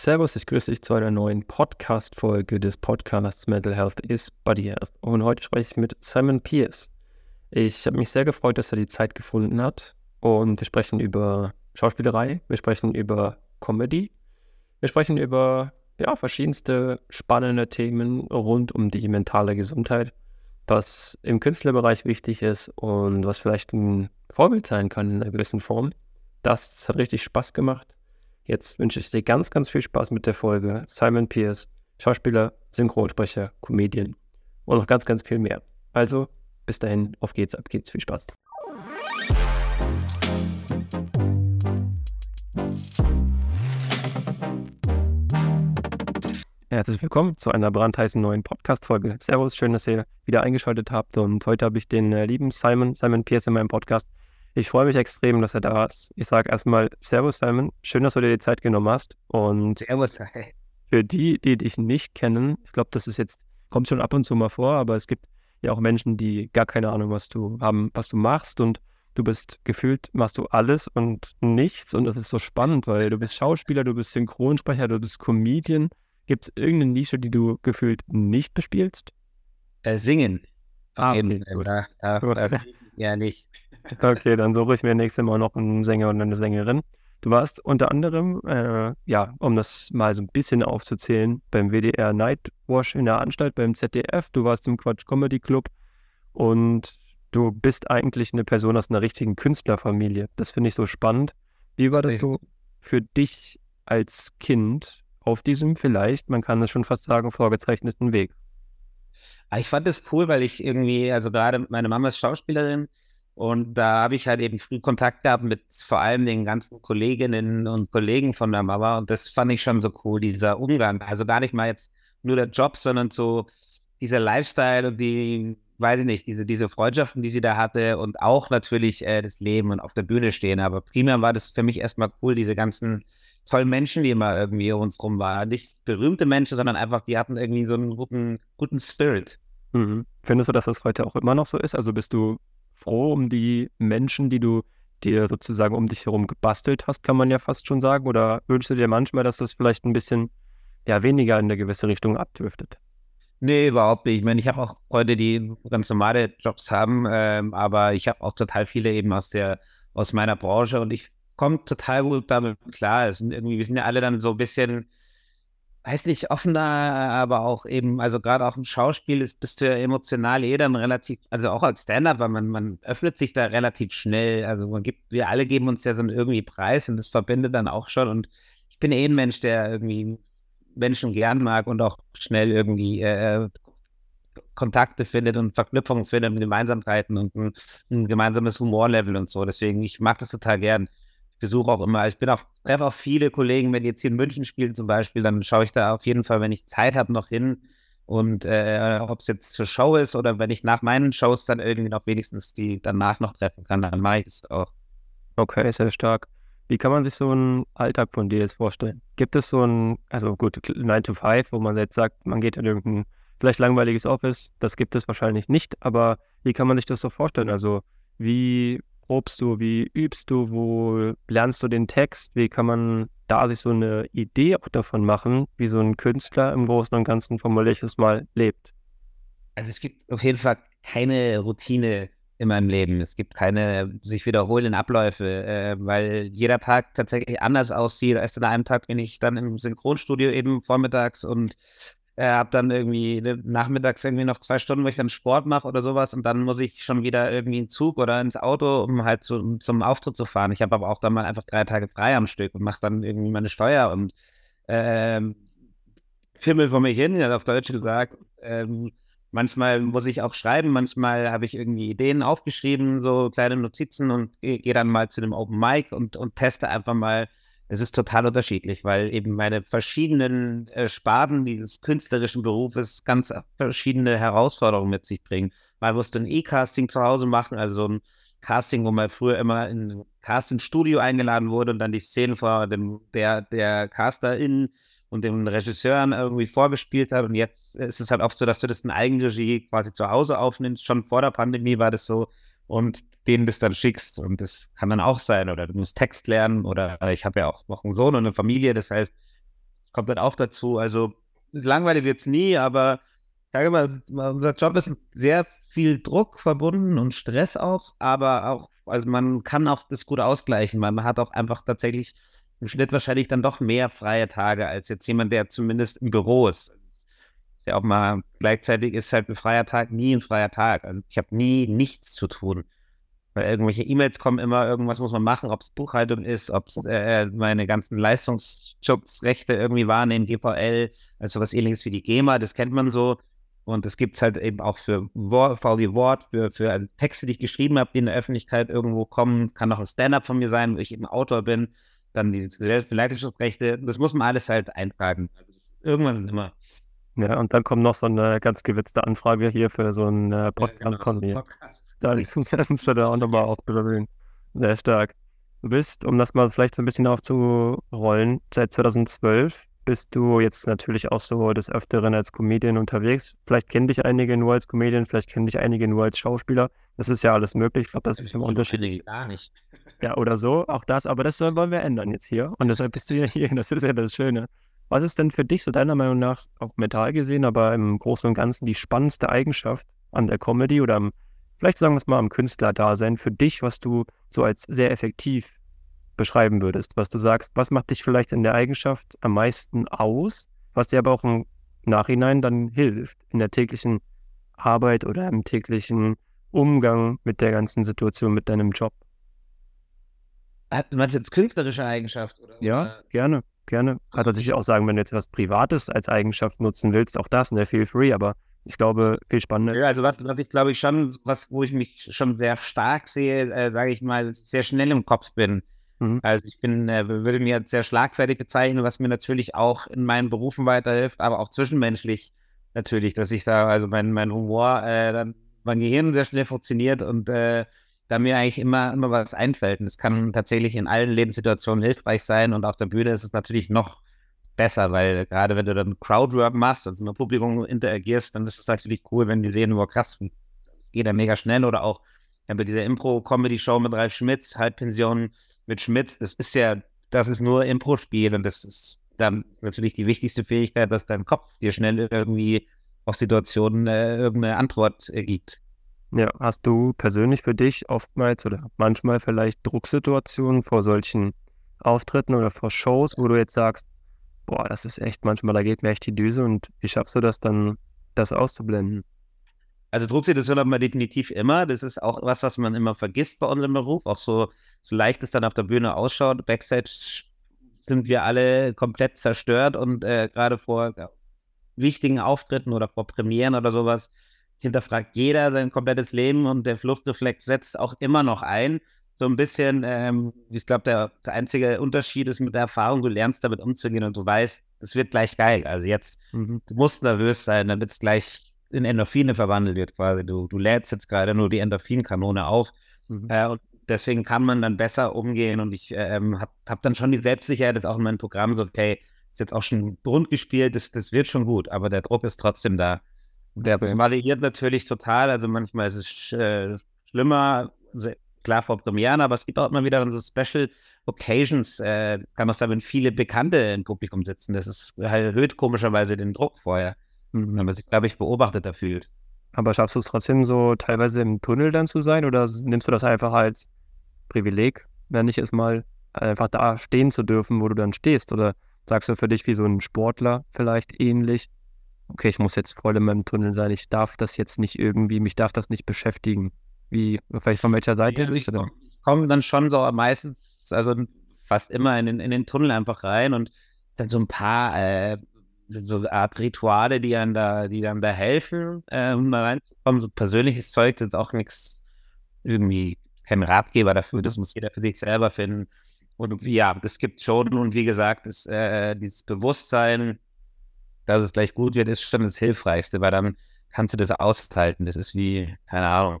Servus, ich grüße dich zu einer neuen Podcast-Folge des Podcasts Mental Health is Body Health. Und heute spreche ich mit Simon Pierce. Ich habe mich sehr gefreut, dass er die Zeit gefunden hat. Und wir sprechen über Schauspielerei, wir sprechen über Comedy, wir sprechen über ja, verschiedenste spannende Themen rund um die mentale Gesundheit, was im Künstlerbereich wichtig ist und was vielleicht ein Vorbild sein kann in einer gewissen Form. Das, das hat richtig Spaß gemacht. Jetzt wünsche ich dir ganz, ganz viel Spaß mit der Folge. Simon Pierce, Schauspieler, Synchronsprecher, Comedian und noch ganz, ganz viel mehr. Also, bis dahin, auf geht's, ab geht's, viel Spaß. Herzlich willkommen zu einer brandheißen neuen Podcast-Folge. Servus, schön, dass ihr wieder eingeschaltet habt. Und heute habe ich den äh, lieben Simon, Simon Pierce in meinem Podcast. Ich freue mich extrem, dass er da ist. Ich sage erstmal Servus, Simon. Schön, dass du dir die Zeit genommen hast. Und Servus. Hey. für die, die dich nicht kennen, ich glaube, das ist jetzt, kommt schon ab und zu mal vor, aber es gibt ja auch Menschen, die gar keine Ahnung, was du haben, was du machst und du bist gefühlt, machst du alles und nichts und das ist so spannend, weil du bist Schauspieler, du bist Synchronsprecher, du bist Comedian. Gibt es irgendeine Nische, die du gefühlt nicht bespielst? Äh, singen. Ah, okay, da, da, da, ja, nicht. Okay, dann suche ich mir nächstes Mal noch einen Sänger und eine Sängerin. Du warst unter anderem, äh, ja, um das mal so ein bisschen aufzuzählen, beim WDR Nightwash in der Anstalt, beim ZDF, du warst im Quatsch Comedy Club und du bist eigentlich eine Person aus einer richtigen Künstlerfamilie. Das finde ich so spannend. Wie war das so für dich als Kind auf diesem vielleicht, man kann es schon fast sagen, vorgezeichneten Weg? Aber ich fand das cool, weil ich irgendwie, also gerade meine Mama ist Schauspielerin und da habe ich halt eben früh Kontakt gehabt mit vor allem den ganzen Kolleginnen und Kollegen von der Mama und das fand ich schon so cool, dieser Umgang. Also gar nicht mal jetzt nur der Job, sondern so dieser Lifestyle und die, weiß ich nicht, diese, diese Freundschaften, die sie da hatte und auch natürlich äh, das Leben und auf der Bühne stehen. Aber primär war das für mich erstmal cool, diese ganzen tollen Menschen, die immer irgendwie um uns rum waren. Nicht berühmte Menschen, sondern einfach, die hatten irgendwie so einen guten, guten Spirit. Mhm. Findest du, dass das heute auch immer noch so ist? Also bist du froh um die Menschen, die du dir sozusagen um dich herum gebastelt hast, kann man ja fast schon sagen? Oder wünschst du dir manchmal, dass das vielleicht ein bisschen ja, weniger in eine gewisse Richtung abdriftet? Nee, überhaupt nicht. Ich meine, ich habe auch Freunde, die ganz normale Jobs haben, ähm, aber ich habe auch total viele eben aus der, aus meiner Branche und ich komme total gut damit klar. Es sind irgendwie, wir sind ja alle dann so ein bisschen, weiß nicht, offener, aber auch eben, also gerade auch im Schauspiel ist, bist du ja emotional eh dann relativ, also auch als Stand-up, weil man, man öffnet sich da relativ schnell. Also man gibt, wir alle geben uns ja so einen irgendwie Preis und das verbindet dann auch schon. Und ich bin eh ein Mensch, der irgendwie Menschen gern mag und auch schnell irgendwie äh, Kontakte findet und Verknüpfungen findet mit Gemeinsamkeiten und ein, ein gemeinsames Humorlevel und so. Deswegen, ich mag das total gern. Besuche auch immer, ich bin auch, treffe auch viele Kollegen, wenn die jetzt hier in München spielen zum Beispiel, dann schaue ich da auf jeden Fall, wenn ich Zeit habe, noch hin. Und äh, ob es jetzt zur Show ist oder wenn ich nach meinen Shows dann irgendwie noch wenigstens die danach noch treffen kann, dann mache ich das auch. Okay, sehr stark. Wie kann man sich so einen Alltag von dir jetzt vorstellen? Gibt es so ein, also gut, 9 to 5, wo man jetzt sagt, man geht in irgendein vielleicht langweiliges Office, das gibt es wahrscheinlich nicht, aber wie kann man sich das so vorstellen? Also wie probst du, wie übst du, wo lernst du den Text, wie kann man da sich so eine Idee auch davon machen, wie so ein Künstler im Großen und Ganzen formuliere ich es mal lebt? Also es gibt auf jeden Fall keine Routine in meinem Leben. Es gibt keine sich wiederholenden Abläufe, äh, weil jeder Tag tatsächlich anders aussieht. Erst an einem Tag bin ich dann im Synchronstudio eben vormittags und äh, habe dann irgendwie ne, nachmittags irgendwie noch zwei Stunden, wo ich dann Sport mache oder sowas und dann muss ich schon wieder irgendwie in den Zug oder ins Auto, um halt zu, um zum Auftritt zu fahren. Ich habe aber auch dann mal einfach drei Tage frei am Stück und mache dann irgendwie meine Steuer und ähm, Fimmel vor mir hin, auf Deutsch gesagt. Ähm, manchmal muss ich auch schreiben, manchmal habe ich irgendwie Ideen aufgeschrieben, so kleine Notizen und gehe geh dann mal zu dem Open Mic und, und teste einfach mal. Es ist total unterschiedlich, weil eben meine verschiedenen äh, Sparten dieses künstlerischen Berufes ganz verschiedene Herausforderungen mit sich bringen. Mal musst du ein E-Casting zu Hause machen, also so ein Casting, wo man früher immer in ein Casting-Studio eingeladen wurde und dann die Szenen vor dem, der, der Casterin und den Regisseuren irgendwie vorgespielt hat. Und jetzt ist es halt oft so, dass du das in Eigenregie quasi zu Hause aufnimmst. Schon vor der Pandemie war das so. Und denen das dann schickst. Und das kann dann auch sein. Oder du musst Text lernen. Oder ich habe ja auch noch einen Sohn und eine Familie. Das heißt, kommt dann auch dazu. Also langweilig wird es nie, aber sage mal, unser Job ist sehr viel Druck verbunden und Stress auch, aber auch, also man kann auch das gut ausgleichen, weil man hat auch einfach tatsächlich im Schnitt wahrscheinlich dann doch mehr freie Tage als jetzt jemand, der zumindest im Büro ist. Ist ja auch mal, gleichzeitig ist halt ein freier Tag nie ein freier Tag. Also ich habe nie nichts zu tun. Weil irgendwelche E-Mails kommen immer, irgendwas muss man machen, ob es Buchhaltung ist, ob es äh, meine ganzen Leistungsschutzrechte irgendwie wahrnehmen, GVL, also was ähnliches wie die GEMA, das kennt man so. Und es gibt es halt eben auch für VW Wort, für, für also Texte, die ich geschrieben habe, die in der Öffentlichkeit irgendwo kommen. Kann auch ein Stand-up von mir sein, wo ich eben Autor bin. Dann die Selbstbeleitungsrechte. Das muss man alles halt eintragen. Also irgendwas ist immer. Ja, und dann kommt noch so eine ganz gewitzte Anfrage hier für so einen äh, Podcast genau, von mir. Da kannst du da auch nochmal aufdribbeln. Sehr stark. Du bist, um das mal vielleicht so ein bisschen aufzurollen, seit 2012 bist du jetzt natürlich auch so des Öfteren als Comedian unterwegs. Vielleicht kennen dich einige nur als Comedian, vielleicht kennen dich einige nur als Schauspieler. Das ist ja alles möglich. Ich glaube, das, das ist im Unterschied. Gar nicht. Ja, oder so, auch das. Aber das wollen wir ändern jetzt hier. Und deshalb bist du ja hier. Das ist ja das Schöne. Was ist denn für dich so deiner Meinung nach, auch mental gesehen, aber im Großen und Ganzen die spannendste Eigenschaft an der Comedy oder am, vielleicht sagen wir es mal am Künstlerdasein für dich, was du so als sehr effektiv beschreiben würdest, was du sagst, was macht dich vielleicht in der Eigenschaft am meisten aus, was dir aber auch im Nachhinein dann hilft in der täglichen Arbeit oder im täglichen Umgang mit der ganzen Situation, mit deinem Job. Du meinst jetzt künstlerische Eigenschaft? Oder? Ja, gerne, gerne. Kann natürlich auch sagen, wenn du jetzt was Privates als Eigenschaft nutzen willst, auch das, ne, feel free, aber ich glaube, viel spannender. Ja, also was, was ich glaube ich schon, was, wo ich mich schon sehr stark sehe, äh, sage ich mal, sehr schnell im Kopf bin. Mhm. Also ich bin, äh, würde mir sehr schlagfertig bezeichnen, was mir natürlich auch in meinen Berufen weiterhilft, aber auch zwischenmenschlich natürlich, dass ich da, also mein, mein Humor, äh, dann mein Gehirn sehr schnell funktioniert und äh, da mir eigentlich immer, immer was einfällt. Und das kann tatsächlich in allen Lebenssituationen hilfreich sein und auf der Bühne ist es natürlich noch besser, weil gerade wenn du dann Crowdwork machst, also mit Publikum interagierst, dann ist es natürlich cool, wenn die sehen, wow, krass, das geht ja mega schnell oder auch, ich habe diese Impro-Comedy-Show mit Ralf Schmitz, Halbpension, mit Schmitz, das ist ja, das ist nur Impro-Spiel und das ist dann natürlich die wichtigste Fähigkeit, dass dein Kopf dir schnell irgendwie auf Situationen äh, irgendeine Antwort äh, gibt. Ja, hast du persönlich für dich oftmals oder manchmal vielleicht Drucksituationen vor solchen Auftritten oder vor Shows, wo du jetzt sagst, boah, das ist echt manchmal, da geht mir echt die Düse und wie schaffst du das dann, das auszublenden? Also Drucksituation haben wir definitiv immer. Das ist auch was, was man immer vergisst bei unserem Beruf. Auch so, so leicht es dann auf der Bühne ausschaut. Backstage sind wir alle komplett zerstört und äh, gerade vor ja, wichtigen Auftritten oder vor Premieren oder sowas hinterfragt jeder sein komplettes Leben und der Fluchtreflex setzt auch immer noch ein. So ein bisschen, ähm, ich glaube, der, der, einzige Unterschied ist mit der Erfahrung, du lernst damit umzugehen und du weißt, es wird gleich geil. Also jetzt, mhm. du musst nervös sein, damit es gleich in Endorphine verwandelt wird quasi. Du, du lädst jetzt gerade nur die Endorphinkanone auf. Mhm. Äh, und deswegen kann man dann besser umgehen. Und ich ähm, habe hab dann schon die Selbstsicherheit, das auch in meinem Programm so, okay, ist jetzt auch schon rund gespielt, das, das wird schon gut, aber der Druck ist trotzdem da. Der okay. variiert natürlich total. Also manchmal ist es äh, schlimmer, klar vor Premieren, aber es gibt auch immer wieder so Special Occasions. Äh, kann auch sein, wenn viele Bekannte im Publikum sitzen. Das ist, erhöht komischerweise den Druck vorher. Mhm. Wenn man sich, glaube ich, beobachteter fühlt. Aber schaffst du es trotzdem so teilweise im Tunnel dann zu sein oder nimmst du das einfach als Privileg, wenn ich es mal einfach da stehen zu dürfen, wo du dann stehst? Oder sagst du für dich wie so ein Sportler vielleicht ähnlich, okay, ich muss jetzt voll in meinem Tunnel sein, ich darf das jetzt nicht irgendwie, mich darf das nicht beschäftigen. Wie, vielleicht von welcher Seite ja, ich komme komm dann schon so meistens, also fast immer in den, in den Tunnel einfach rein und dann so ein paar äh, so eine Art Rituale, die dann da, die dann da helfen, äh, um da reinzukommen. So persönliches Zeug ist auch nichts, irgendwie kein Ratgeber dafür, das muss jeder für sich selber finden. Und ja, es gibt schon, und wie gesagt, ist, äh, dieses Bewusstsein, dass es gleich gut wird, ist schon das Hilfreichste, weil dann kannst du das aushalten. Das ist wie, keine Ahnung,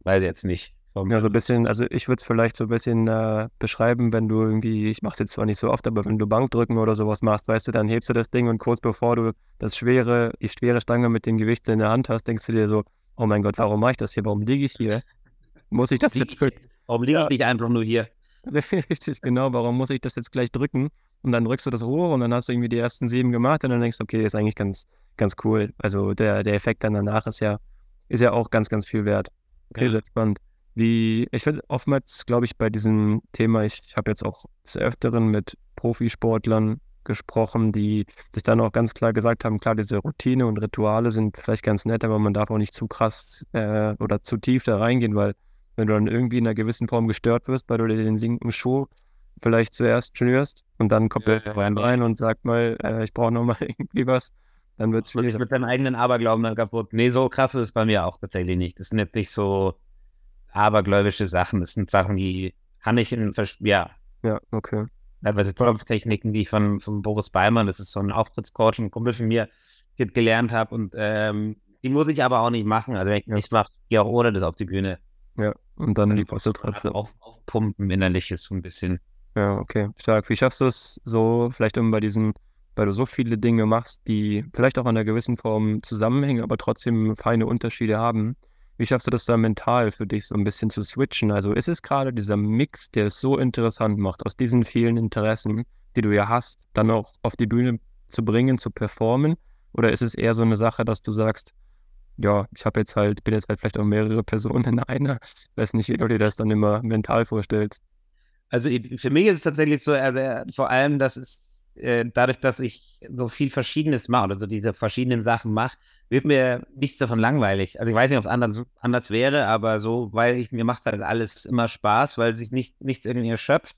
weiß ich jetzt nicht. Ja, so ein bisschen, also ich würde es vielleicht so ein bisschen äh, beschreiben, wenn du irgendwie, ich mache es jetzt zwar nicht so oft, aber wenn du Bankdrücken oder sowas machst, weißt du, dann hebst du das Ding und kurz bevor du das schwere, die schwere Stange mit dem Gewicht in der Hand hast, denkst du dir so, oh mein Gott, warum mache ich das hier? Warum liege ich hier? Muss ich das jetzt Warum liege ich nicht einfach nur hier? Richtig, genau, warum muss ich das jetzt gleich drücken? Und dann drückst du das hoch und dann hast du irgendwie die ersten sieben gemacht und dann denkst du, okay, ist eigentlich ganz, ganz cool. Also der, der Effekt dann danach ist ja, ist ja auch ganz, ganz viel wert. Okay, ja. sehr spannend. Wie, ich finde oftmals, glaube ich, bei diesem Thema, ich, ich habe jetzt auch des Öfteren mit Profisportlern gesprochen, die sich dann auch ganz klar gesagt haben, klar, diese Routine und Rituale sind vielleicht ganz nett, aber man darf auch nicht zu krass äh, oder zu tief da reingehen, weil wenn du dann irgendwie in einer gewissen Form gestört wirst, weil du dir den linken Schuh vielleicht zuerst schnürst und dann kommt ja, der ja, rein und sagt mal, äh, ich brauche nochmal irgendwie was, dann wird es schwierig. mit deinem eigenen Aberglauben dann kaputt. Nee, so krass ist es bei mir auch tatsächlich nicht. Das sind jetzt nicht so abergläubische Sachen. Das sind Sachen, die kann ich in, ja. Ja, okay teilweise Klopftechniken, die ich von, von Boris Beimann, das ist so ein Auftrittscoach, ein Kumpel von mir, gelernt habe. Und ähm, die muss ich aber auch nicht machen. Also wenn ich ja. nicht mache, gehe auch ohne das auf die Bühne. Ja, und dann die Posse trotzdem. Auf, aufpumpen innerlich ist so ein bisschen. Ja, okay, stark. Wie schaffst du es so, vielleicht um bei diesen, weil du so viele Dinge machst, die vielleicht auch in einer gewissen Form zusammenhängen, aber trotzdem feine Unterschiede haben, wie schaffst du das da mental für dich so ein bisschen zu switchen? Also ist es gerade dieser Mix, der es so interessant macht, aus diesen vielen Interessen, die du ja hast, dann auch auf die Bühne zu bringen, zu performen? Oder ist es eher so eine Sache, dass du sagst, ja, ich habe jetzt halt, bin jetzt halt vielleicht auch mehrere Personen in einer. Weiß nicht, wie du dir das dann immer mental vorstellst. Also für mich ist es tatsächlich so, also vor allem, dass es äh, dadurch, dass ich so viel Verschiedenes mache oder so diese verschiedenen Sachen mache, wird mir nichts davon langweilig. Also ich weiß nicht, ob es anders, anders wäre, aber so, weil ich, mir macht halt alles immer Spaß, weil sich nicht, nichts irgendwie erschöpft.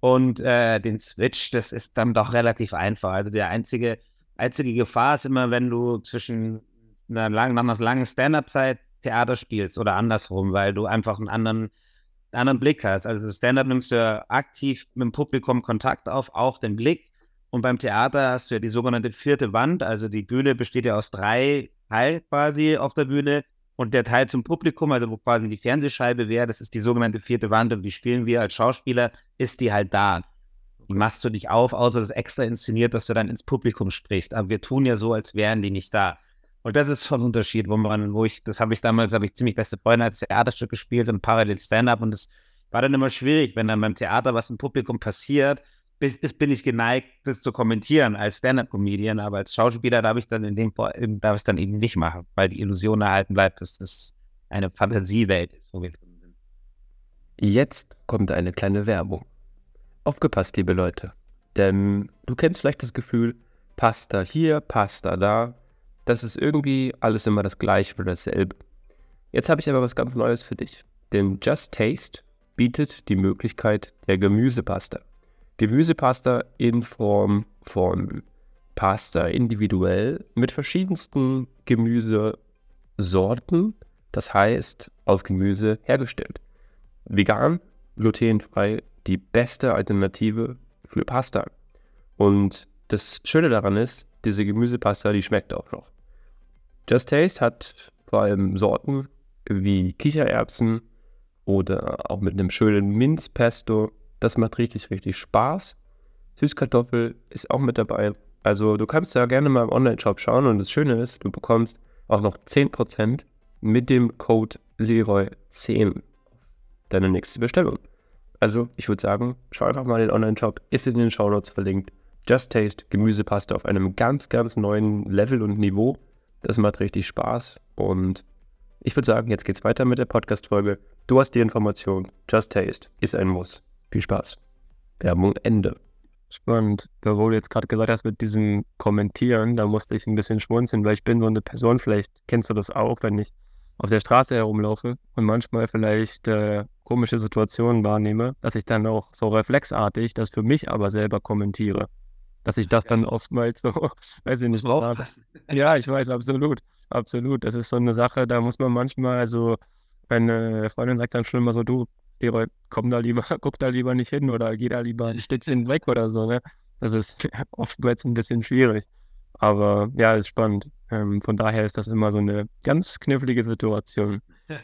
Und äh, den Switch, das ist dann doch relativ einfach. Also der einzige, einzige Gefahr ist immer, wenn du zwischen einer langen, nach einer langen Stand-up-Zeit Theater spielst oder andersrum, weil du einfach einen anderen, anderen Blick hast. Also Stand-up nimmst du ja aktiv mit dem Publikum Kontakt auf, auch den Blick. Und beim Theater hast du ja die sogenannte vierte Wand. Also die Bühne besteht ja aus drei Teilen quasi auf der Bühne. Und der Teil zum Publikum, also wo quasi die Fernsehscheibe wäre, das ist die sogenannte vierte Wand und die spielen wir als Schauspieler, ist die halt da. Die machst du nicht auf, außer ist extra inszeniert, dass du dann ins Publikum sprichst. Aber wir tun ja so, als wären die nicht da. Und das ist schon ein Unterschied, wo man, wo ich, das habe ich damals, habe ich ziemlich beste Freunde als Theaterstück gespielt und parallel Stand-up und das war dann immer schwierig, wenn dann beim Theater was im Publikum passiert bis, bin ich geneigt, das zu kommentieren als Stand-up-Comedian, aber als Schauspieler darf ich dann in dem darf ich dann eben nicht machen, weil die Illusion erhalten bleibt, dass das eine Fantasiewelt ist, wo wir drin sind. Jetzt kommt eine kleine Werbung. Aufgepasst, liebe Leute. Denn du kennst vielleicht das Gefühl, Pasta hier, Pasta da. Das ist irgendwie alles immer das gleiche oder dasselbe. Jetzt habe ich aber was ganz Neues für dich. Denn Just Taste bietet die Möglichkeit der Gemüsepasta. Gemüsepasta in Form von Pasta individuell mit verschiedensten Gemüsesorten, das heißt aus Gemüse hergestellt. Vegan, glutenfrei, die beste Alternative für Pasta. Und das Schöne daran ist, diese Gemüsepasta, die schmeckt auch noch. Just Taste hat vor allem Sorten wie Kichererbsen oder auch mit einem schönen Minzpesto das macht richtig, richtig Spaß. Süßkartoffel ist auch mit dabei. Also du kannst ja gerne mal im Online-Shop schauen und das Schöne ist, du bekommst auch noch 10% mit dem Code Leroy10 deine nächste Bestellung. Also ich würde sagen, schau einfach mal den Online-Shop, ist in den Shownotes verlinkt. Just Taste Gemüsepaste auf einem ganz, ganz neuen Level und Niveau. Das macht richtig Spaß und ich würde sagen, jetzt geht's weiter mit der Podcast-Folge. Du hast die Information. Just Taste ist ein Muss. Viel Spaß. Werbung Ende. Spannend. Da wo du jetzt gerade gesagt hast mit diesem Kommentieren, da musste ich ein bisschen schmunzeln, weil ich bin so eine Person, vielleicht kennst du das auch, wenn ich auf der Straße herumlaufe und manchmal vielleicht äh, komische Situationen wahrnehme, dass ich dann auch so reflexartig das für mich aber selber kommentiere. Dass ich das dann oftmals so, weiß ich nicht, brauche. Ja, ich weiß, absolut. Absolut. Das ist so eine Sache, da muss man manchmal, also meine Freundin sagt dann schon immer so, du, Leroy, komm da lieber, guck da lieber nicht hin oder geh da lieber ein Stückchen weg oder so, ne? Das ist oftmals ein bisschen schwierig. Aber ja, ist spannend. Ähm, von daher ist das immer so eine ganz knifflige Situation.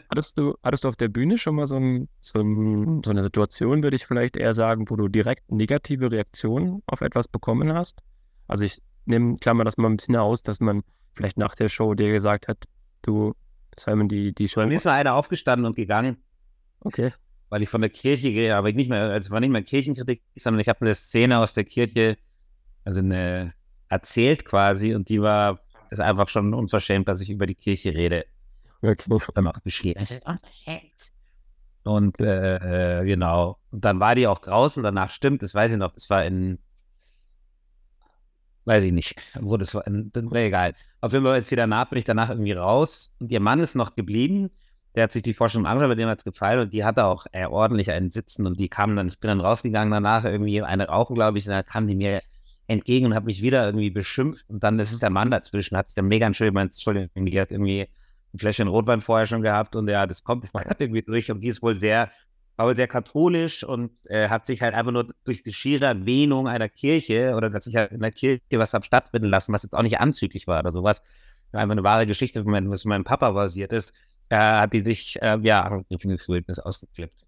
Hattest du, hattest du auf der Bühne schon mal so, ein, so, ein, so eine Situation, würde ich vielleicht eher sagen, wo du direkt negative Reaktionen auf etwas bekommen hast? Also ich nehme, klammer das mal ein bisschen aus, dass man vielleicht nach der Show dir gesagt hat, du, Simon, die, die Show. Bei mir ist mal einer aufgestanden und gegangen. Okay weil ich von der Kirche gehe, aber nicht mehr, also war nicht mehr Kirchenkritik, sondern ich habe eine Szene aus der Kirche, also eine erzählt quasi und die war, ist einfach schon unverschämt, dass ich über die Kirche rede. Dann auch beschrieben. Es ist unverschämt. Und äh, äh, genau. Und dann war die auch draußen, danach stimmt, das weiß ich noch, das war in, weiß ich nicht, wo das war, in, egal. Auf jeden Fall ist sie danach, bin ich danach irgendwie raus und ihr Mann ist noch geblieben der hat sich die Forschung angeschaut, bei dem hat es gefallen und die hatte auch äh, ordentlich einen Sitzen und die kamen dann, ich bin dann rausgegangen danach, irgendwie eine rauchen, glaube ich, und dann kam die mir entgegen und hat mich wieder irgendwie beschimpft und dann ist der Mann dazwischen, hat sich dann mega entschuldigt, Entschuldigung, irgendwie ein Fläschchen Rotwein vorher schon gehabt und ja, das kommt irgendwie durch und die ist wohl sehr, aber sehr katholisch und äh, hat sich halt einfach nur durch die schiere Erwähnung einer Kirche oder dass sich halt in der Kirche was hat stattfinden lassen, was jetzt auch nicht anzüglich war oder sowas, einfach eine wahre Geschichte, was meinem Papa basiert ist, da hat die sich äh, ja angegriffen gefühlt, ist ausgeflippt.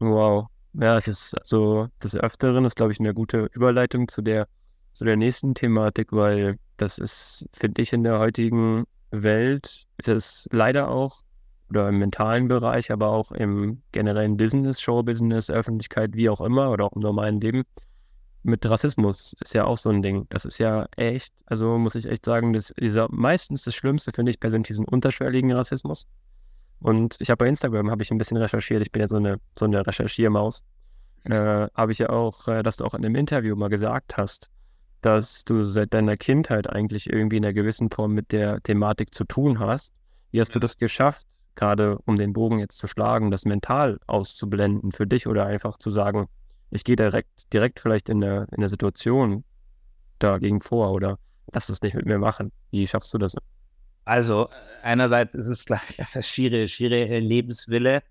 Wow. Ja, es ist also des Öfteren ist, glaube ich, eine gute Überleitung zu der, zu der nächsten Thematik, weil das ist, finde ich, in der heutigen Welt, ist es leider auch, oder im mentalen Bereich, aber auch im generellen Business, Showbusiness, Öffentlichkeit, wie auch immer, oder auch im normalen Leben, mit Rassismus ist ja auch so ein Ding. Das ist ja echt, also muss ich echt sagen, dass dieser meistens das Schlimmste finde ich persönlich diesen unterschwelligen Rassismus. Und ich habe bei Instagram habe ich ein bisschen recherchiert. Ich bin ja so eine, so eine Recherchiermaus. Äh, habe ich ja auch, äh, dass du auch in einem Interview mal gesagt hast, dass du seit deiner Kindheit eigentlich irgendwie in einer gewissen Form mit der Thematik zu tun hast. Wie hast du das geschafft, gerade um den Bogen jetzt zu schlagen, das mental auszublenden für dich oder einfach zu sagen, ich gehe direkt, direkt vielleicht in der, in der Situation dagegen vor oder lass es nicht mit mir machen. Wie schaffst du das? Also einerseits ist es gleich das schiere, schiere Lebenswille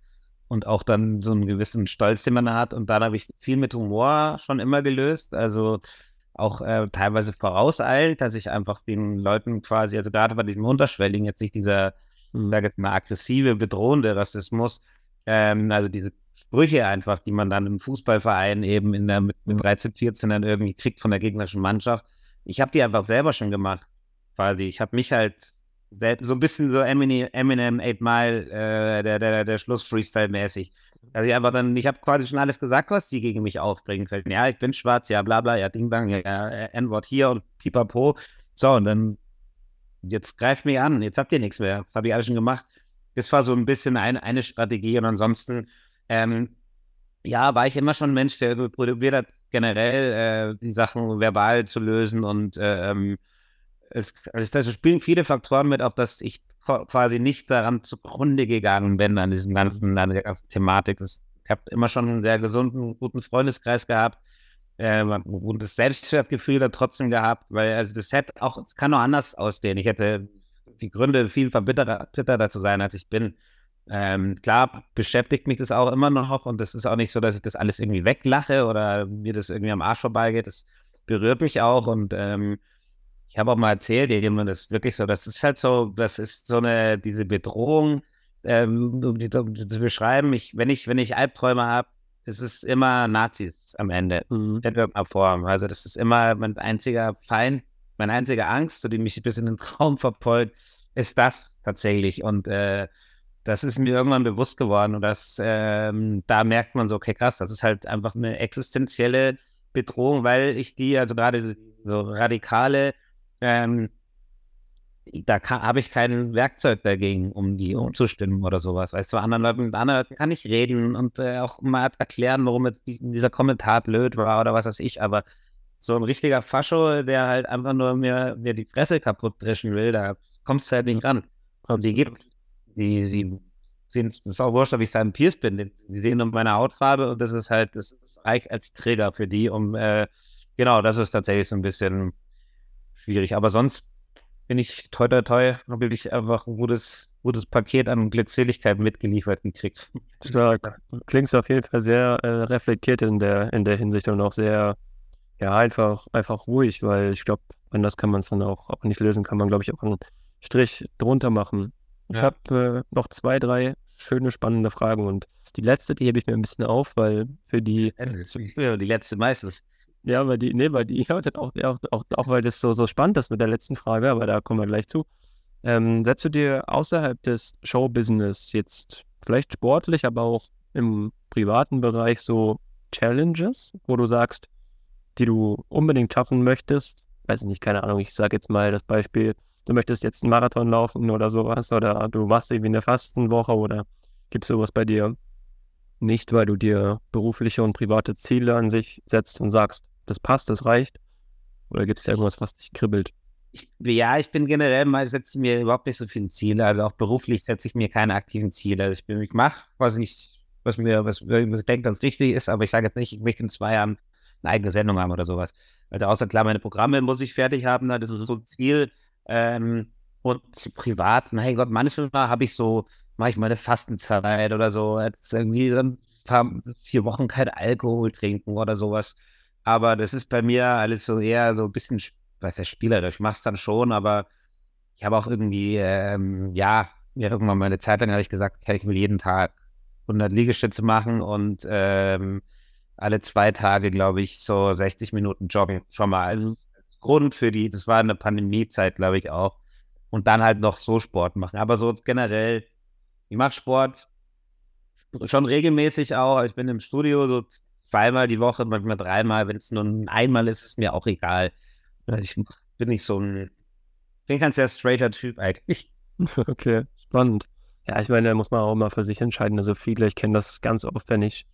und auch dann so einen gewissen Stolz, den man hat. Und dann habe ich viel mit Humor schon immer gelöst. Also auch äh, teilweise vorauseilt, dass ich einfach den Leuten quasi, also gerade bei diesem Unterschwelligen, jetzt nicht dieser, mhm. sage jetzt mal, aggressive, bedrohende Rassismus, ähm, also diese Sprüche einfach, die man dann im Fußballverein eben in der, mit, mit 13, 14 dann irgendwie kriegt von der gegnerischen Mannschaft. Ich habe die einfach selber schon gemacht, quasi. Ich habe mich halt so ein bisschen so Eminem, Eminem 8 Mile, äh, der, der, der Schluss-Freestyle-mäßig. Also ich einfach dann, ich habe quasi schon alles gesagt, was die gegen mich aufbringen könnten. Ja, ich bin schwarz, ja, bla bla, ja, Ding Dang, ja, äh, N-Wort hier und pipapo. So, und dann, jetzt greift mich an, jetzt habt ihr nichts mehr. Das habe ich alles schon gemacht. Das war so ein bisschen ein, eine Strategie und ansonsten, ähm, ja, war ich immer schon ein Mensch, der probiert hat, generell äh, die Sachen verbal zu lösen und äh, ähm, es, also es spielen viele Faktoren mit, auch dass ich quasi nicht daran zugrunde gegangen bin an diesem ganzen, an der Thematik. Das, ich habe immer schon einen sehr gesunden, guten Freundeskreis gehabt äh, und das Selbstwertgefühl da trotzdem gehabt, weil also das hätte auch, es kann auch anders ausgehen. Ich hätte die Gründe, viel verbitterter zu sein, als ich bin. Ähm, klar beschäftigt mich das auch immer noch und das ist auch nicht so, dass ich das alles irgendwie weglache oder mir das irgendwie am Arsch vorbeigeht. Das berührt mich auch und ähm, ich habe auch mal erzählt, jemand das ist wirklich so, das ist halt so, das ist so eine, diese Bedrohung, ähm, um, die, um die zu beschreiben, ich, wenn ich, wenn ich Albträume habe, es ist immer Nazis am Ende, mhm. in irgendeiner Form. Also das ist immer mein einziger Feind, meine einzige Angst, so die mich bis in den Traum verfolgt, ist das tatsächlich. Und äh, das ist mir irgendwann bewusst geworden und das, ähm, da merkt man so, okay, krass, das ist halt einfach eine existenzielle Bedrohung, weil ich die, also gerade so, so radikale ähm, da habe ich kein Werkzeug dagegen, um die umzustimmen oder sowas. Weißt du, anderen Leuten, mit anderen Leuten kann ich reden und äh, auch mal erklären, warum dieser Kommentar blöd war oder was weiß ich, aber so ein richtiger Fascho, der halt einfach nur mir, mir die Fresse kaputt dreschen will, da kommst du halt nicht ran. Und die gibt, die, sie sind, das ist auch wurscht, ob ich sein Pierce bin, die, die sehen nur meine Hautfarbe und das ist halt, das reicht als Trigger für die, um, äh, genau, das ist tatsächlich so ein bisschen schwierig. Aber sonst bin ich toi toi toi, habe ich einfach ein gutes, gutes Paket an Glückseligkeit mitgeliefert gekriegt. Stark. Klingt auf jeden Fall sehr äh, reflektiert in der, in der Hinsicht und auch sehr, ja, einfach, einfach ruhig, weil ich glaube, anders kann man es dann auch, auch nicht lösen, kann man, glaube ich, auch einen Strich drunter machen. Ich ja. habe äh, noch zwei, drei schöne, spannende Fragen und die letzte, die hebe ich mir ein bisschen auf, weil für die. Ja, die letzte meistens. Ja, weil die, nee, weil die, ja, auch, auch, auch, auch weil das so, so spannend ist mit der letzten Frage, aber da kommen wir gleich zu. Ähm, setzt du dir außerhalb des Showbusiness jetzt vielleicht sportlich, aber auch im privaten Bereich so Challenges, wo du sagst, die du unbedingt schaffen möchtest? Weiß ich nicht, keine Ahnung, ich sage jetzt mal das Beispiel, du möchtest jetzt einen Marathon laufen oder sowas oder du machst irgendwie eine Fastenwoche oder gibt es sowas bei dir nicht, weil du dir berufliche und private Ziele an sich setzt und sagst, das passt, das reicht? Oder gibt es da irgendwas, was dich kribbelt? Ich, ja, ich bin generell mal, setze mir überhaupt nicht so viele Ziele. Also auch beruflich setze ich mir keine aktiven Ziele. Also ich, ich mache, was ich, was mir, was, was ich denke, ganz richtig ist, aber ich sage jetzt nicht, ich möchte in zwei Jahren eine eigene Sendung haben oder sowas. Also außer klar, meine Programme muss ich fertig haben, das ist so ein Ziel. Ähm, und privat, mein Gott, manchmal habe ich so, mache ich mal eine Fastenzeit oder so, jetzt irgendwie dann ein paar, vier Wochen kein Alkohol trinken oder sowas. Aber das ist bei mir alles so eher so ein bisschen, weiß ja, spielerisch. Ich mache es dann schon, aber ich habe auch irgendwie, ähm, ja, mir irgendwann mal eine Zeit lang habe ich gesagt, okay, ich will jeden Tag 100 Liegestütze machen und ähm, alle zwei Tage, glaube ich, so 60 Minuten joggen. Schon mal als, als Grund für die, das war eine Pandemiezeit, glaube ich auch. Und dann halt noch so Sport machen. Aber so generell, ich mache Sport schon regelmäßig auch. Ich bin im Studio so zweimal die Woche, manchmal dreimal. Wenn es nur einmal ist, ist mir auch egal. Ich bin nicht so ein, bin kein sehr straighter Typ eigentlich. Okay, spannend. Ja, ich meine, da muss man auch immer für sich entscheiden. Also viele, ich kenne das ganz oft, wenn ich,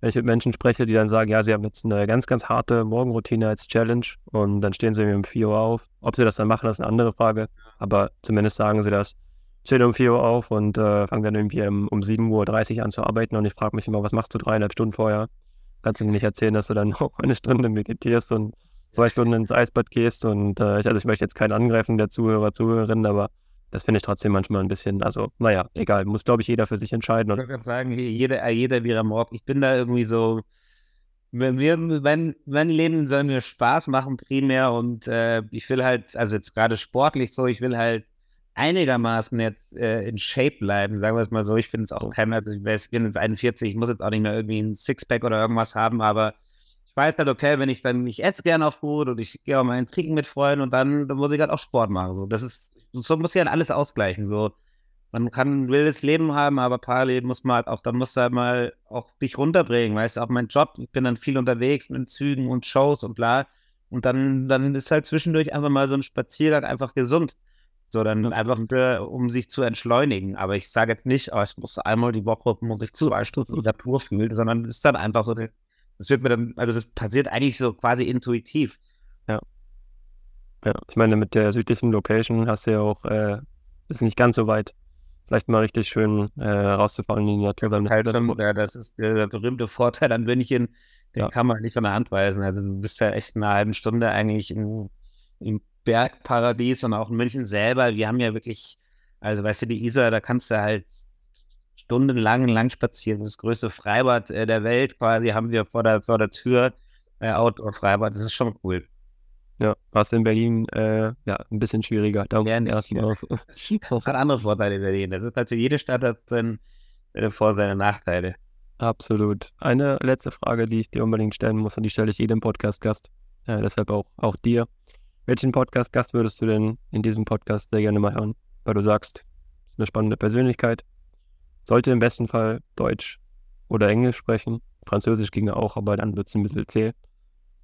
wenn ich mit Menschen spreche, die dann sagen, ja, sie haben jetzt eine ganz, ganz harte Morgenroutine als Challenge und dann stehen sie irgendwie um 4 Uhr auf. Ob sie das dann machen, ist eine andere Frage. Aber zumindest sagen sie das. Stehen um 4 Uhr auf und äh, fangen dann irgendwie um, um 7.30 Uhr an zu arbeiten und ich frage mich immer, was machst du dreieinhalb Stunden vorher? Kannst du mir nicht erzählen, dass du dann noch eine Stunde meditierst und zwei Stunden ins Eisbad gehst und äh, also ich möchte jetzt keinen angreifen der Zuhörer, Zuhörerinnen, aber das finde ich trotzdem manchmal ein bisschen, also naja, egal, muss glaube ich jeder für sich entscheiden. Ich würde sagen, jeder, jeder wie er mag. Ich bin da irgendwie so, wenn, wenn, wenn Leben soll mir Spaß machen primär und äh, ich will halt, also jetzt gerade sportlich so, ich will halt einigermaßen jetzt äh, in Shape bleiben, sagen wir es mal so. Ich finde es auch kein, also ich bin jetzt 41, ich muss jetzt auch nicht mehr irgendwie ein Sixpack oder irgendwas haben, aber ich weiß halt, okay, wenn ich dann, ich esse gerne auf gut und ich gehe auch mal ein Trinken mit Freunden und dann, dann muss ich halt auch Sport machen. So, das ist, so muss ich halt alles ausgleichen. So, man kann ein wildes Leben haben, aber parallel muss man halt auch, dann musst du halt mal auch dich runterbringen, weißt du, auch mein Job, ich bin dann viel unterwegs mit Zügen und Shows und bla. Und dann, dann ist halt zwischendurch einfach mal so ein Spaziergang einfach gesund. So, dann einfach, für, um sich zu entschleunigen. Aber ich sage jetzt nicht, oh, ich muss einmal die Woche, muss ich zwei Stunden in der Tour fühlen, sondern es ist dann einfach so, das wird mir dann, also das passiert eigentlich so quasi intuitiv. Ja. Ja, ich meine, mit der südlichen Location hast du ja auch, äh, ist nicht ganz so weit. Vielleicht mal richtig schön äh, rauszufahren in die Natur. Das ist, halt schon, ja, das ist der berühmte Vorteil an München, den ja. kann man nicht von der Hand weisen. Also du bist ja echt in einer halben Stunde eigentlich im, im Bergparadies und auch in München selber. Wir haben ja wirklich, also weißt du, die Isar, da kannst du halt stundenlang lang spazieren. Das größte Freibad äh, der Welt quasi haben wir vor der, vor der Tür. Äh, Outdoor-Freibad, das ist schon cool. Ja, was in Berlin äh, ja ein bisschen schwieriger. Da ja, erstmal auf. hat andere Vorteile in Berlin. Das ist also jede Stadt hat seine, seine Vor- und seine Nachteile. Absolut. Eine letzte Frage, die ich dir unbedingt stellen muss, und die stelle ich jedem Podcast-Gast. Äh, deshalb auch, auch dir. Welchen Podcast-Gast würdest du denn in diesem Podcast sehr gerne mal hören? Weil du sagst, ist eine spannende Persönlichkeit. Sollte im besten Fall Deutsch oder Englisch sprechen. Französisch ginge auch, aber dann wird es ein bisschen zäh.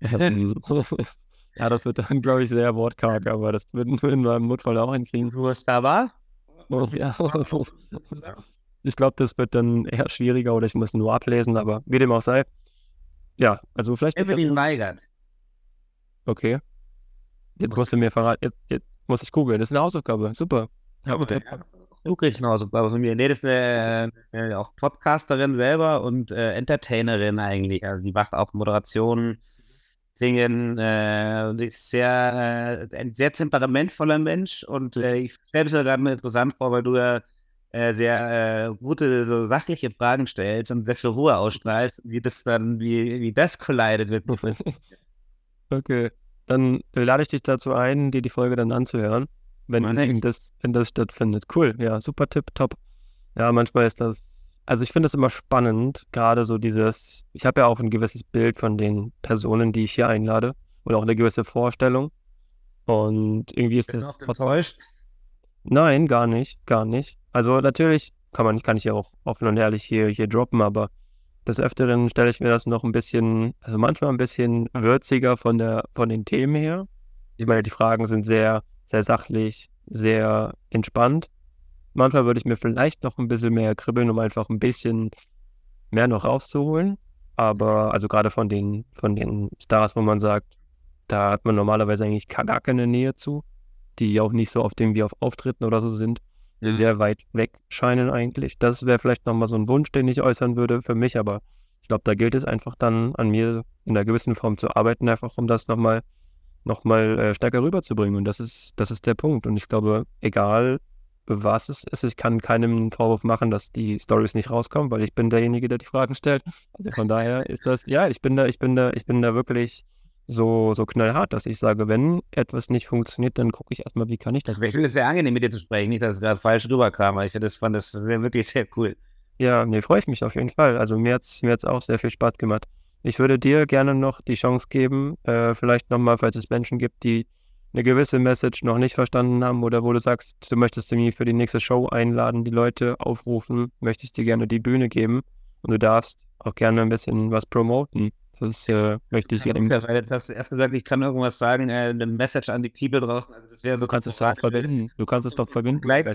Ähm, ja, das wird dann, glaube ich, sehr wortkarg, aber das würden wir in meinem Notfall auch hinkriegen. Du da war? Ja. Ich glaube, das wird dann eher schwieriger oder ich muss nur ablesen, aber wie dem auch sei. Ja, also vielleicht. Evelyn Weigert. Okay. Jetzt musst du mir verraten, jetzt, jetzt muss ich googeln. Das ist eine Hausaufgabe. Super. Ja, bitte. Du kriegst eine Hausaufgabe von mir. Nee, das ist eine, äh, auch Podcasterin selber und äh, Entertainerin eigentlich. Also die macht auch Moderationen, Singen, äh, ist sehr, äh, ein sehr temperamentvoller Mensch und äh, ich stelle es mir gerade interessant vor, weil du ja äh, sehr äh, gute, so sachliche Fragen stellst und sehr viel Ruhe ausstrahlst, wie das dann, wie, wie das collidet wird. okay dann lade ich dich dazu ein, dir die Folge dann anzuhören, wenn, das, wenn das stattfindet. Cool, ja, super Tipp, top. Ja, manchmal ist das, also ich finde es immer spannend, gerade so dieses, ich habe ja auch ein gewisses Bild von den Personen, die ich hier einlade oder auch eine gewisse Vorstellung. Und irgendwie ist Bist das. Du enttäuscht? Nein, gar nicht, gar nicht. Also natürlich kann man, kann ich ja auch offen und ehrlich hier, hier droppen, aber Des Öfteren stelle ich mir das noch ein bisschen, also manchmal ein bisschen würziger von der, von den Themen her. Ich meine, die Fragen sind sehr, sehr sachlich, sehr entspannt. Manchmal würde ich mir vielleicht noch ein bisschen mehr kribbeln, um einfach ein bisschen mehr noch rauszuholen. Aber also gerade von den, von den Stars, wo man sagt, da hat man normalerweise eigentlich gar keine Nähe zu, die auch nicht so auf dem wie auf Auftritten oder so sind. Sehr weit weg scheinen eigentlich. Das wäre vielleicht nochmal so ein Wunsch, den ich äußern würde für mich, aber ich glaube, da gilt es einfach dann an mir in einer gewissen Form zu arbeiten, einfach um das nochmal noch mal, äh, stärker rüberzubringen. Und das ist, das ist der Punkt. Und ich glaube, egal was es ist. Ich kann keinem Vorwurf machen, dass die Stories nicht rauskommen, weil ich bin derjenige, der die Fragen stellt. Also von daher ist das, ja, ich bin da, ich bin da, ich bin da wirklich so, so knallhart, dass ich sage, wenn etwas nicht funktioniert, dann gucke ich erstmal, wie kann ich das. Ich finde es sehr angenehm, mit dir zu sprechen, nicht, dass es gerade falsch rüberkam, aber ich das, fand das wirklich sehr cool. Ja, nee, freue ich mich auf jeden Fall. Also mir hat es mir auch sehr viel Spaß gemacht. Ich würde dir gerne noch die Chance geben, äh, vielleicht nochmal, falls es Menschen gibt, die eine gewisse Message noch nicht verstanden haben oder wo du sagst, du möchtest mich für die nächste Show einladen, die Leute aufrufen, möchtest dir gerne die Bühne geben und du darfst auch gerne ein bisschen was promoten. Das äh, möchte ich gerne. Weil jetzt hast du erst gesagt, ich kann irgendwas sagen, äh, eine Message an die People draußen. Also das wäre so du kannst es doch verbinden. Du kannst es doch verbinden. Gleich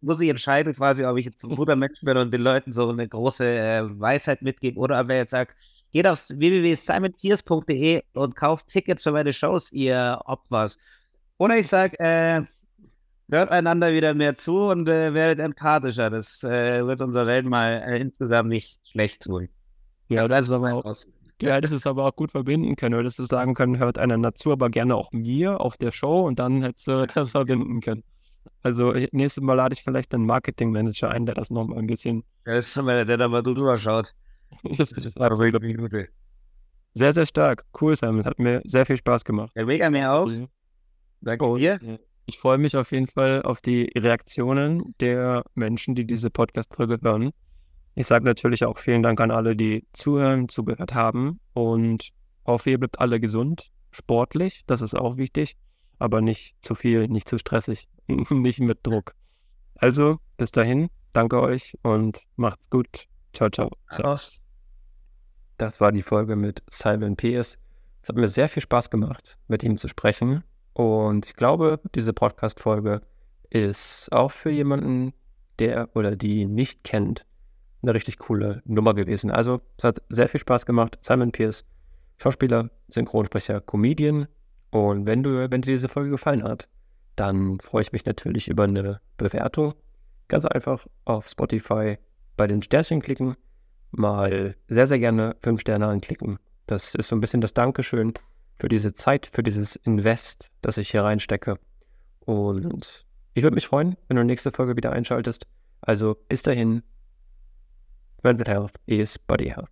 muss ich entscheiden, quasi, ob ich jetzt ein guter Mensch bin und den Leuten so eine große äh, Weisheit mitgebe oder ob er jetzt sagt, geht auf www.simonpiers.de und kauft Tickets für meine Shows, ihr Opfers. Oder ich sage, äh, hört einander wieder mehr zu und äh, werdet empathischer. Das äh, wird unserer Welt mal äh, insgesamt nicht schlecht tun. Ja, das ist aber ja, das ist aber auch gut verbinden können. Du sagen können, hört einander zu, aber gerne auch mir auf der Show und dann hättest du das verbinden können. Also nächstes Mal lade ich vielleicht einen Marketingmanager ein, der das nochmal ein bisschen. Ja, das ist schon mal der, der da mal drüber schaut. sehr, sehr stark. Cool, Simon. Hat mir sehr viel Spaß gemacht. Ja, mega mir auch. Danke und, dir. Ich freue mich auf jeden Fall auf die Reaktionen der Menschen, die diese Podcast-Folge hören. Ich sage natürlich auch vielen Dank an alle, die zuhören, zugehört haben und hoffe, ihr bleibt alle gesund, sportlich, das ist auch wichtig, aber nicht zu viel, nicht zu stressig, nicht mit Druck. Also, bis dahin, danke euch und macht's gut. Ciao, ciao. Das war die Folge mit Simon P.S. Es hat mir sehr viel Spaß gemacht, mit ihm zu sprechen. Und ich glaube, diese Podcast-Folge ist auch für jemanden, der oder die nicht kennt, eine richtig coole Nummer gewesen. Also, es hat sehr viel Spaß gemacht. Simon Pierce, Schauspieler, Synchronsprecher, Comedian. Und wenn du, wenn dir diese Folge gefallen hat, dann freue ich mich natürlich über eine Bewertung. Ganz einfach auf Spotify bei den Sternchen klicken, mal sehr, sehr gerne fünf Sterne anklicken. Das ist so ein bisschen das Dankeschön für diese Zeit, für dieses Invest, das ich hier reinstecke. Und ich würde mich freuen, wenn du nächste Folge wieder einschaltest. Also bis dahin, Mental Health is Body Health.